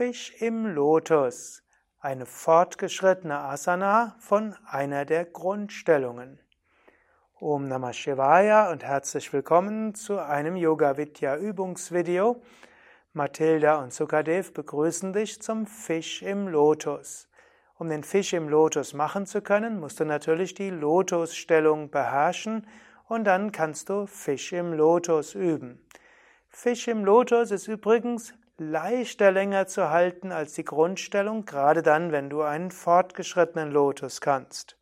Fisch im Lotus, eine fortgeschrittene Asana von einer der Grundstellungen. Om Namah Shivaya und herzlich willkommen zu einem Yoga Vidya Übungsvideo. Mathilda und Sukadev begrüßen dich zum Fisch im Lotus. Um den Fisch im Lotus machen zu können, musst du natürlich die Lotusstellung beherrschen und dann kannst du Fisch im Lotus üben. Fisch im Lotus ist übrigens leichter länger zu halten als die Grundstellung, gerade dann, wenn du einen fortgeschrittenen Lotus kannst.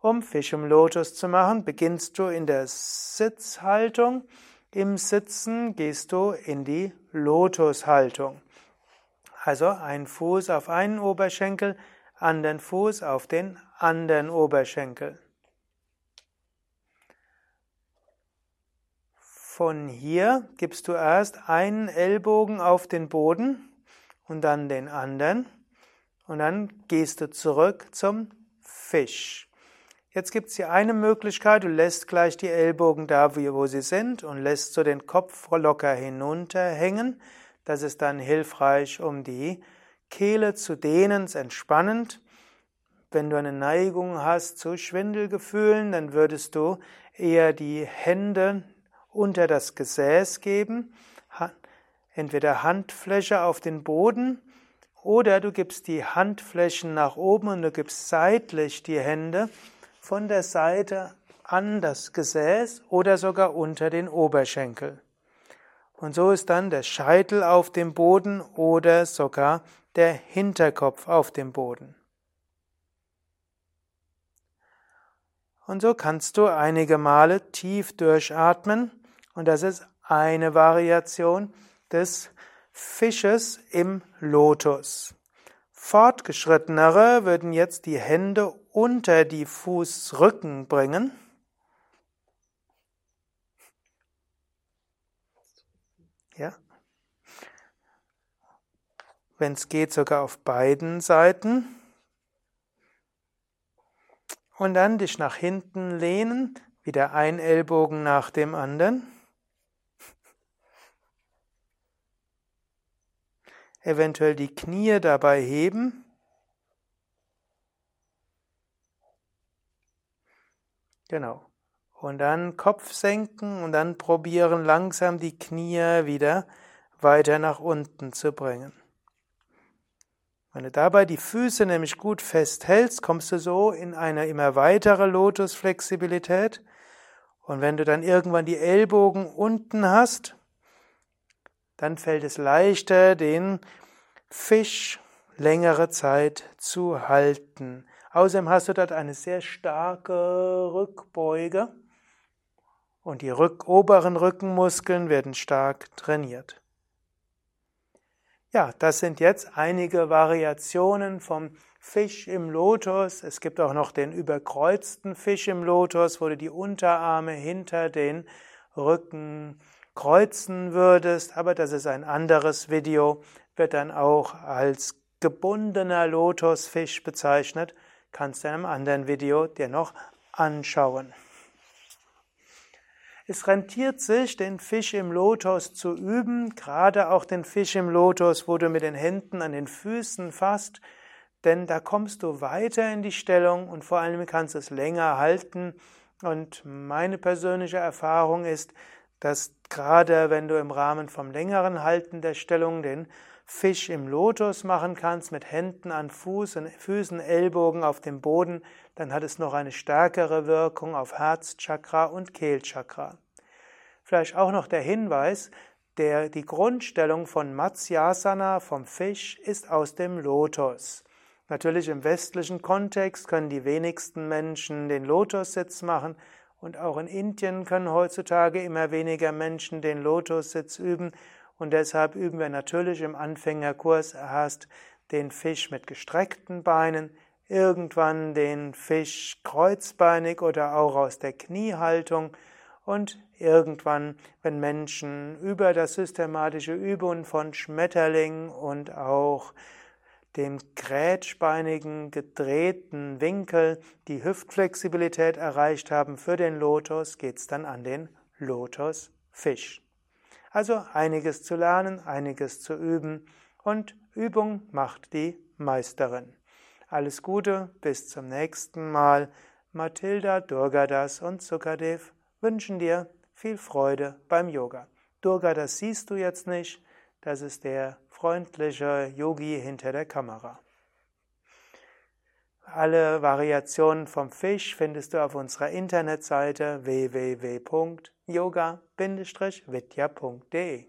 Um Fisch im Lotus zu machen, beginnst du in der Sitzhaltung. Im Sitzen gehst du in die Lotushaltung. Also ein Fuß auf einen Oberschenkel, anderen Fuß auf den anderen Oberschenkel. Von hier gibst du erst einen Ellbogen auf den Boden und dann den anderen und dann gehst du zurück zum Fisch. Jetzt gibt es hier eine Möglichkeit, du lässt gleich die Ellbogen da, wo sie sind und lässt so den Kopf locker hinunterhängen. Das ist dann hilfreich, um die Kehle zu dehnen, entspannend. Wenn du eine Neigung hast zu Schwindelgefühlen, dann würdest du eher die Hände unter das Gesäß geben, entweder Handfläche auf den Boden oder du gibst die Handflächen nach oben und du gibst seitlich die Hände von der Seite an das Gesäß oder sogar unter den Oberschenkel. Und so ist dann der Scheitel auf dem Boden oder sogar der Hinterkopf auf dem Boden. Und so kannst du einige Male tief durchatmen und das ist eine Variation des Fisches im Lotus. Fortgeschrittenere würden jetzt die Hände unter die Fußrücken bringen. Ja. Wenn es geht, sogar auf beiden Seiten. Und dann dich nach hinten lehnen, wieder ein Ellbogen nach dem anderen. Eventuell die Knie dabei heben. Genau. Und dann Kopf senken und dann probieren langsam die Knie wieder weiter nach unten zu bringen. Wenn du dabei die Füße nämlich gut festhältst, kommst du so in eine immer weitere Lotusflexibilität. Und wenn du dann irgendwann die Ellbogen unten hast, dann fällt es leichter, den Fisch längere Zeit zu halten. Außerdem hast du dort eine sehr starke Rückbeuge und die Rück oberen Rückenmuskeln werden stark trainiert. Ja, das sind jetzt einige Variationen vom Fisch im Lotus. Es gibt auch noch den überkreuzten Fisch im Lotus, wo du die Unterarme hinter den Rücken kreuzen würdest, aber das ist ein anderes Video, wird dann auch als gebundener Lotusfisch bezeichnet, kannst du in einem anderen Video dir noch anschauen. Es rentiert sich, den Fisch im Lotus zu üben, gerade auch den Fisch im Lotus, wo du mit den Händen an den Füßen fasst, denn da kommst du weiter in die Stellung und vor allem kannst du es länger halten. Und meine persönliche Erfahrung ist, dass gerade wenn du im Rahmen vom längeren Halten der Stellung den Fisch im Lotus machen kannst, mit Händen an Fuß und Füßen, Ellbogen auf dem Boden, dann hat es noch eine stärkere Wirkung auf Herzchakra und Kehlchakra. Vielleicht auch noch der Hinweis, der, die Grundstellung von Matsyasana, vom Fisch, ist aus dem Lotus. Natürlich im westlichen Kontext können die wenigsten Menschen den Lotussitz machen, und auch in Indien können heutzutage immer weniger Menschen den Lotussitz üben. Und deshalb üben wir natürlich im Anfängerkurs erst den Fisch mit gestreckten Beinen, irgendwann den Fisch kreuzbeinig oder auch aus der Kniehaltung und irgendwann, wenn Menschen über das systematische Üben von Schmetterling und auch dem grätschbeinigen gedrehten Winkel die Hüftflexibilität erreicht haben für den Lotus, geht's dann an den Lotusfisch. Also einiges zu lernen, einiges zu üben und Übung macht die Meisterin. Alles Gute, bis zum nächsten Mal. Mathilda, Durgadas und Sukadev wünschen dir viel Freude beim Yoga. Durgadas siehst du jetzt nicht, das ist der freundliche Yogi hinter der Kamera. Alle Variationen vom Fisch findest du auf unserer Internetseite www.yoga-vidya.de